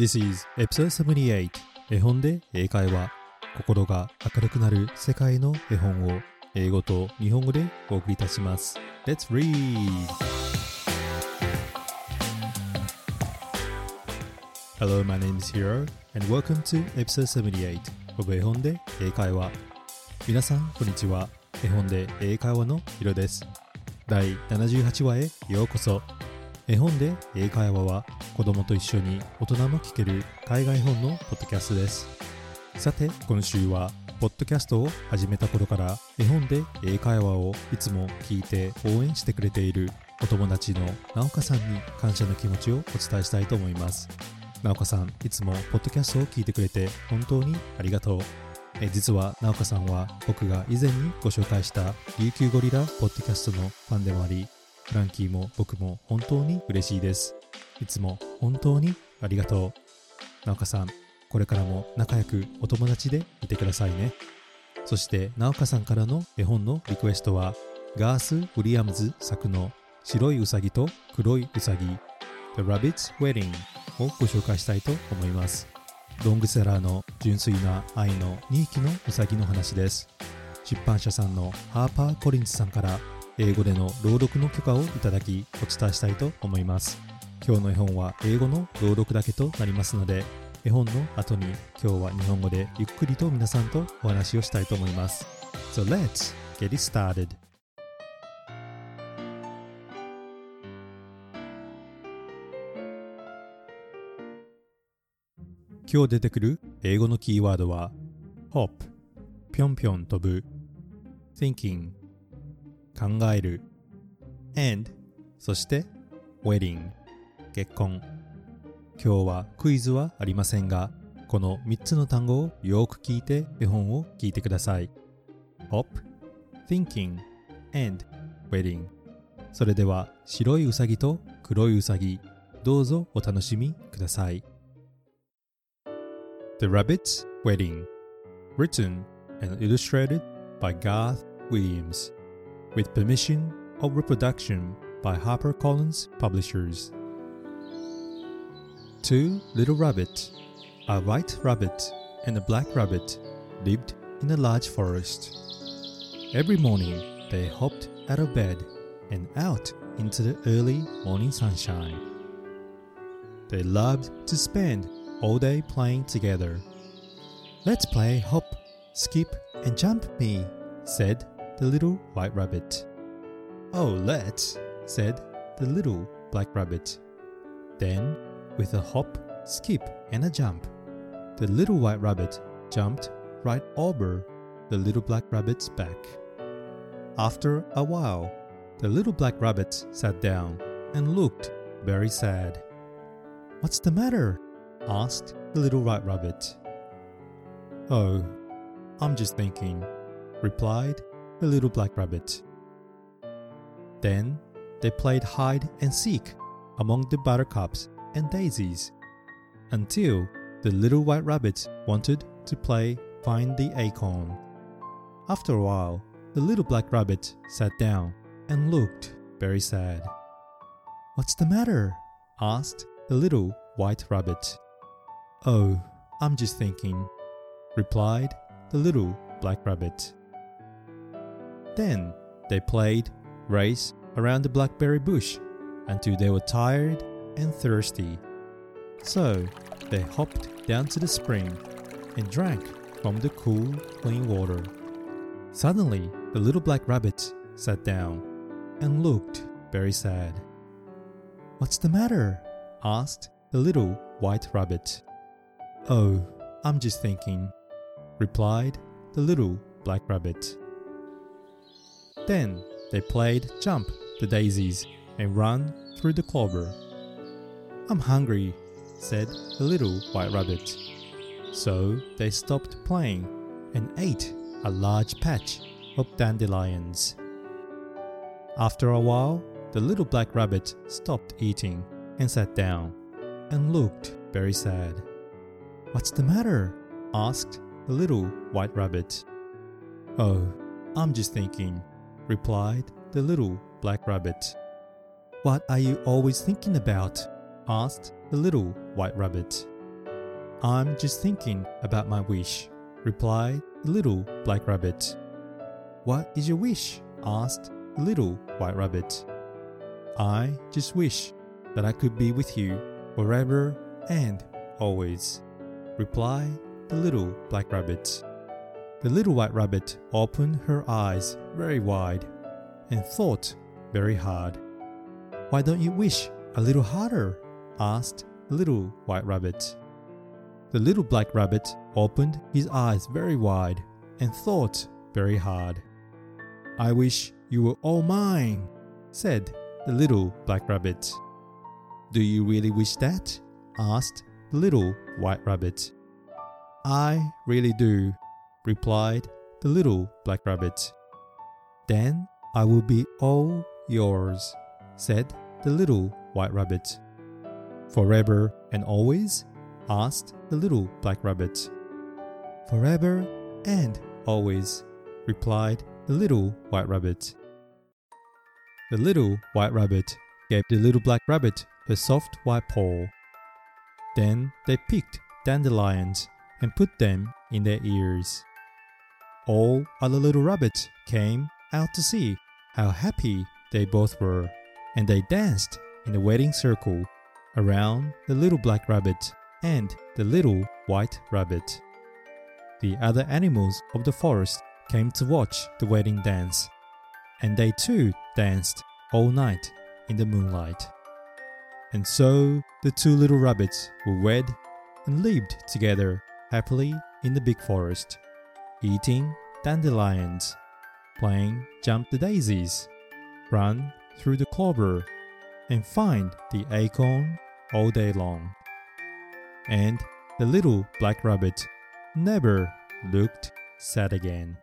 This is episode 78絵本で英会話心が明るくなる世界の絵本を英語と日本語でお送りいたします。Let's read! Hello, my name is Hiro and welcome to episode 78 of 絵本で英会話。皆さんこんにちは。絵本で英会話のヒロです。第78話へようこそ。絵本で英会話は子供と一緒に大人も聞ける海外本のポッドキャストです。さて今週はポッドキャストを始めた頃から絵本で英会話をいつも聞いて応援してくれているお友達のなおかさんに感謝の気持ちをお伝えしたいと思います。なおかさんいつもポッドキャストを聞いてくれて本当にありがとう。え実はなおかさんは僕が以前にご紹介した琉球ゴリラポッドキャストのファンでもありフランキーも僕も本当に嬉しいです。いつも本当にありがとう。なおかさんこれからも仲良くお友達でいてくださいね。そしてなおかさんからの絵本のリクエストはガース・ウィリアムズ作の白いうさぎと黒いうさぎ The Rabbit's Wedding をご紹介したいと思います。ロングセラーの純粋な愛の2匹のうさぎの話です。出版社さんのハーパー・コリンズさんから英語での朗読の許可をいただきお伝えしたいと思います。今日の絵本は英語の朗読だけとなりますので絵本の後に今日は日本語でゆっくりと皆さんとお話をしたいと思います。So let's get it started. 今日出てくる英語のキーワードは hop ぴょんぴょん飛ぶ thinking 考える and そして wedding 結婚今日はクイズはありませんがこの3つの単語をよく聞いて絵本を聞いてください hop thinking and wedding それでは白いうさぎと黒いうさぎどうぞお楽しみください The Rabbit's Wedding Written and illustrated by Garth Williams with permission of reproduction by HarperCollins Publishers. Two little rabbits, a white rabbit and a black rabbit, lived in a large forest. Every morning they hopped out of bed and out into the early morning sunshine. They loved to spend all day playing together. Let's play hop, skip, and jump me, said the little white rabbit. Oh, let's, said the little black rabbit. Then, with a hop, skip, and a jump, the little white rabbit jumped right over the little black rabbit's back. After a while, the little black rabbit sat down and looked very sad. What's the matter? asked the little white rabbit. Oh, I'm just thinking, replied the little black rabbit. Then they played hide and seek among the buttercups and daisies until the little white rabbit wanted to play find the acorn. After a while, the little black rabbit sat down and looked very sad. What's the matter? asked the little white rabbit. Oh, I'm just thinking, replied the little black rabbit. Then they played race around the blackberry bush until they were tired and thirsty. So they hopped down to the spring and drank from the cool, clean water. Suddenly, the little black rabbit sat down and looked very sad. What's the matter? asked the little white rabbit. Oh, I'm just thinking, replied the little black rabbit. Then they played jump the daisies and run through the clover. I'm hungry, said the little white rabbit. So they stopped playing and ate a large patch of dandelions. After a while, the little black rabbit stopped eating and sat down and looked very sad. What's the matter? asked the little white rabbit. Oh, I'm just thinking, replied the little black rabbit. What are you always thinking about? Asked the little white rabbit. I'm just thinking about my wish, replied the little black rabbit. What is your wish? asked the little white rabbit. I just wish that I could be with you forever and always, replied the little black rabbit. The little white rabbit opened her eyes very wide and thought very hard. Why don't you wish a little harder? Asked the little white rabbit. The little black rabbit opened his eyes very wide and thought very hard. I wish you were all mine, said the little black rabbit. Do you really wish that? asked the little white rabbit. I really do, replied the little black rabbit. Then I will be all yours, said the little white rabbit. Forever and always? asked the little black rabbit. Forever and always, replied the little white rabbit. The little white rabbit gave the little black rabbit her soft white paw. Then they picked dandelions and put them in their ears. All other little rabbits came out to see how happy they both were, and they danced in a wedding circle around the little black rabbit and the little white rabbit. The other animals of the forest came to watch the wedding dance, and they too danced all night in the moonlight. And so the two little rabbits were wed and lived together happily in the big forest, eating dandelions, playing jump the daisies, run through the clover, and find the acorn all day long. And the little black rabbit never looked sad again.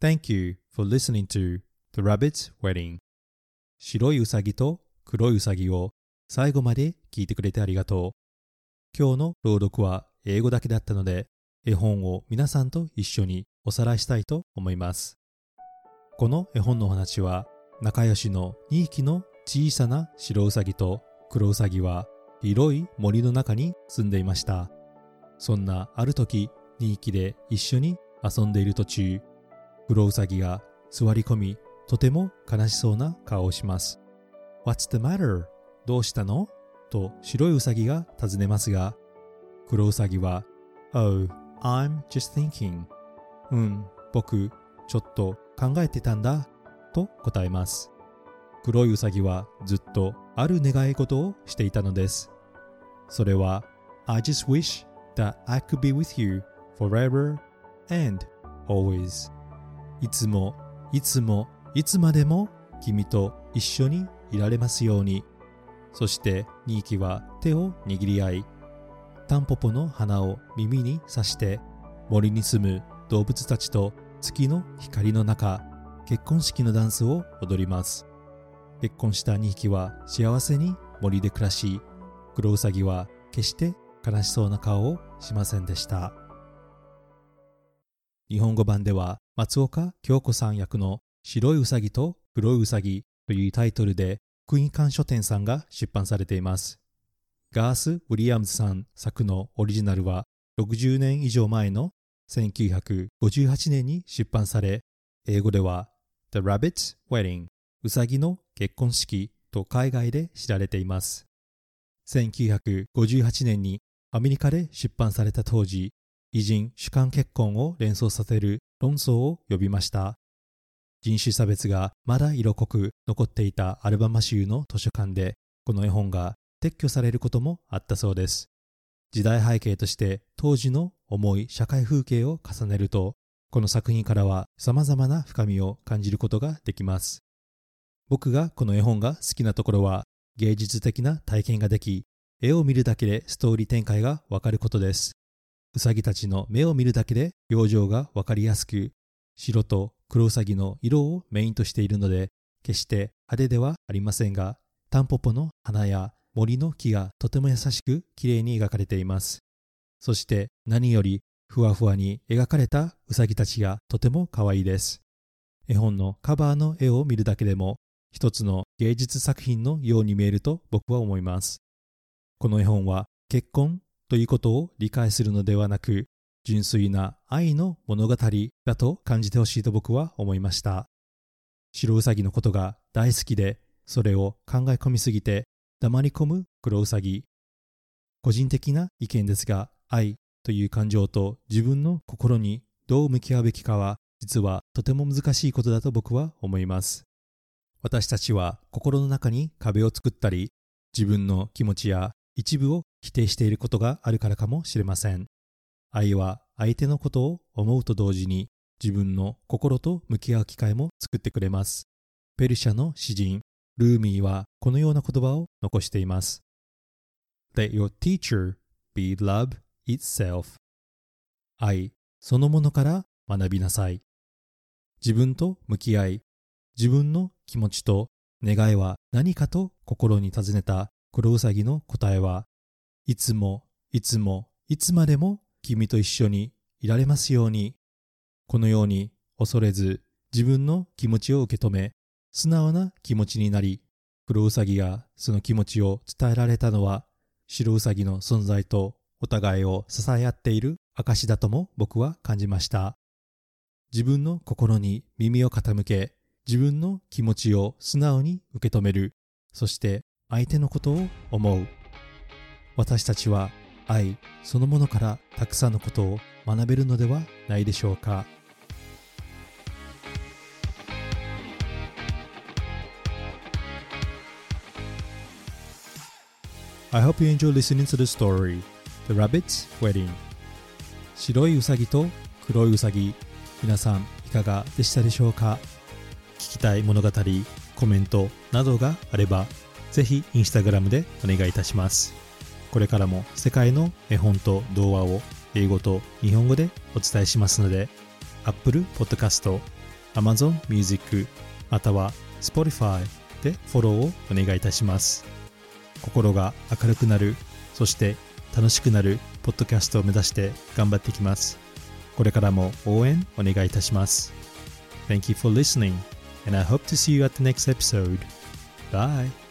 Thank you for listening to The Rabbit's Wedding 白いうさぎと黒いうさぎを最後まで聞いてくれてありがとう。今日の朗読は英語だけだったので絵本を皆さんと一緒におさらいしたいと思います。この絵本のお話は仲良しの2匹の小さな白うさぎと黒うさぎは広い森の中に住んでいました。そんなある時2匹で一緒に遊んでいる途中黒ウサギが座り込み、とても悲しそうな顔をします。What's the matter? どうしたの？と白いウサギが尋ねますが、黒ウサギは Oh, I'm just thinking. うん、僕、ちょっと考えてたんだ。と答えます。黒いウサギはずっとある願い事をしていたのです。それは I just wish that I could be with you forever and always いつも、いつも、いつまでも君と一緒にいられますように。そしてニーキは手を握り合い、タンポポの花を耳に刺して森に住む動物たちと月の光の中、結婚式のダンスを踊ります。結婚した2匹は幸せに森で暮らし、黒ウサギは決して悲しそうな顔をしませんでした。日本語版では松岡京子さん役の白いうさぎと黒いうさぎというタイトルで福音館書店さんが出版されています。ガース・ウィリアムズさん作のオリジナルは60年以上前の1958年に出版され、英語では The Rabbit's Wedding うさぎの結婚式と海外で知られています。1958年にアメリカで出版された当時、偉人主観結婚を連想させる論争を呼びました。人種差別がまだ色濃く残っていたアルバマ州の図書館でこの絵本が撤去されることもあったそうです。時代背景として当時の重い社会風景を重ねるとこの作品からは様々な深みを感じることができます。僕がこの絵本が好きなところは芸術的な体験ができ絵を見るだけでストーリー展開がわかることです。ウサギたちの目を見るだけで表情がわかりやすく、白と黒ウサギの色をメインとしているので、決して派手ではありませんが、タンポポの花や森の木がとても優しく綺麗に描かれています。そして何よりふわふわに描かれたウサギたちがとても可愛いです。絵本のカバーの絵を見るだけでも一つの芸術作品のように見えると僕は思います。この絵本は結婚ということを理解するのではなく純粋な愛の物語だと感じてほしいと僕は思いました。白ウサギのことが大好きでそれを考え込みすぎて黙り込む黒ウサギ。個人的な意見ですが愛という感情と自分の心にどう向き合うべきかは実はとても難しいことだと僕は思います。私たちは心の中に壁を作ったり、自分の気持ちや一部を否定していることがあるからかもしれません。愛は相手のことを思うと同時に自分の心と向き合う機会も作ってくれます。ペルシャの詩人、ルーミーはこのような言葉を残しています。Let your teacher be love itself. 愛そのものから学びなさい。自分と向き合い、自分の気持ちと願いは何かと心に尋ねた黒ウサギの答えは、いつも、いつも、いつまでも君と一緒にいられますように。このように恐れず自分の気持ちを受け止め、素直な気持ちになり、黒ウサギがその気持ちを伝えられたのは、白ウサギの存在とお互いを支え合っている証だとも僕は感じました。自分の心に耳を傾け、自分の気持ちを素直に受け止める。そして相手のことを思う。私たちは愛そのものからたくさんのことを学べるのではないでしょうか。I hope you enjoy listening to the story. The Rabbit's Wedding. 白いウサギと黒いウサギ。皆さんいかがでしたでしょうか？聞きたい物語コメントなどがあればぜひインスタグラムでお願いいたします。これからも世界の絵本と童話を英語と日本語でお伝えしますので Apple Podcast、Amazon Music または Spotify でフォローをお願いいたします。心が明るくなるそして楽しくなるポッドキャストを目指して頑張っていきますこれからも応援お願いいたします。Thank you for listening, and I hope to see you at the next episode. Bye!